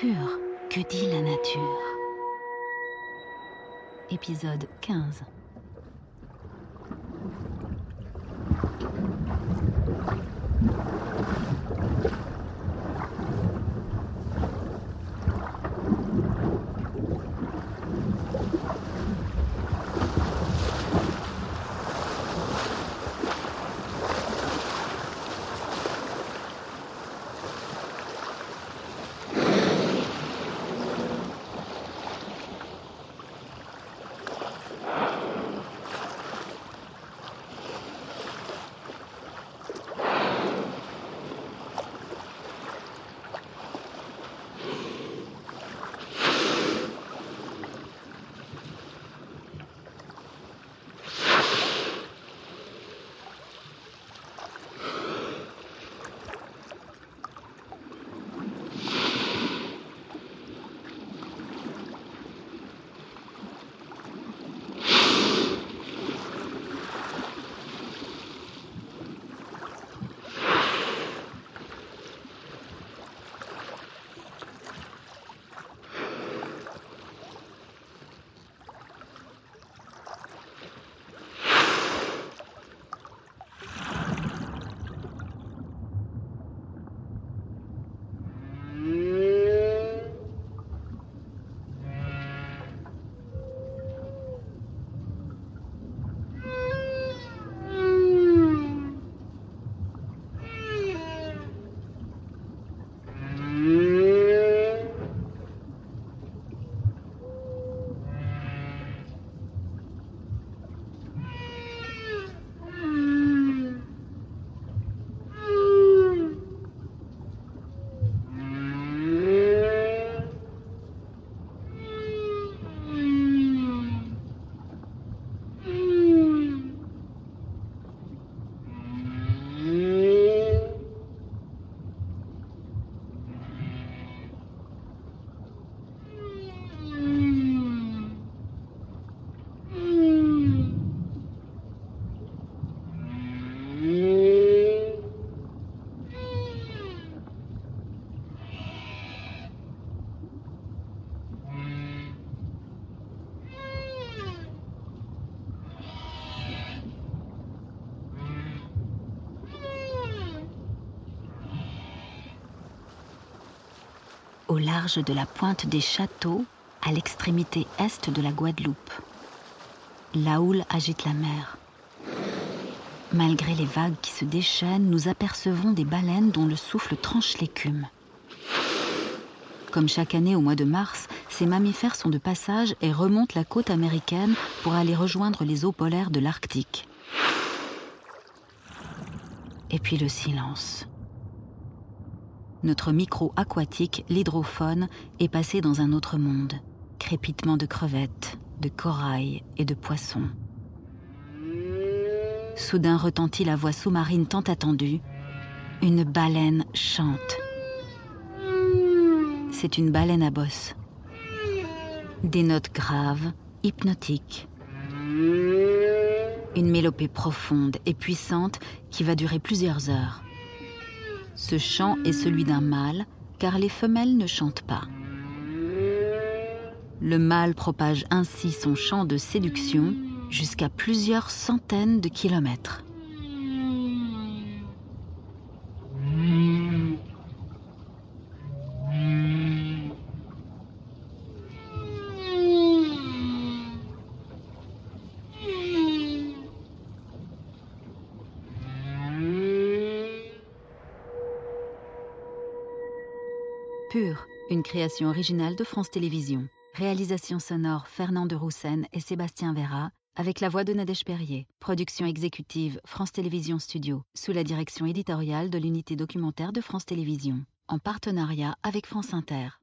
Pur, que dit la nature. Épisode 15 au large de la pointe des châteaux, à l'extrémité est de la Guadeloupe. La houle agite la mer. Malgré les vagues qui se déchaînent, nous apercevons des baleines dont le souffle tranche l'écume. Comme chaque année au mois de mars, ces mammifères sont de passage et remontent la côte américaine pour aller rejoindre les eaux polaires de l'Arctique. Et puis le silence. Notre micro aquatique, l'hydrophone, est passé dans un autre monde. Crépitement de crevettes, de corail et de poissons. Soudain retentit la voix sous-marine tant attendue. Une baleine chante. C'est une baleine à bosse. Des notes graves, hypnotiques. Une mélopée profonde et puissante qui va durer plusieurs heures. Ce chant est celui d'un mâle, car les femelles ne chantent pas. Le mâle propage ainsi son chant de séduction jusqu'à plusieurs centaines de kilomètres. Pur, une création originale de France Télévisions. Réalisation sonore Fernand de Roussen et Sébastien Vera, avec la voix de Nadège Perrier. Production exécutive France Télévisions Studio, sous la direction éditoriale de l'unité documentaire de France Télévisions, en partenariat avec France Inter.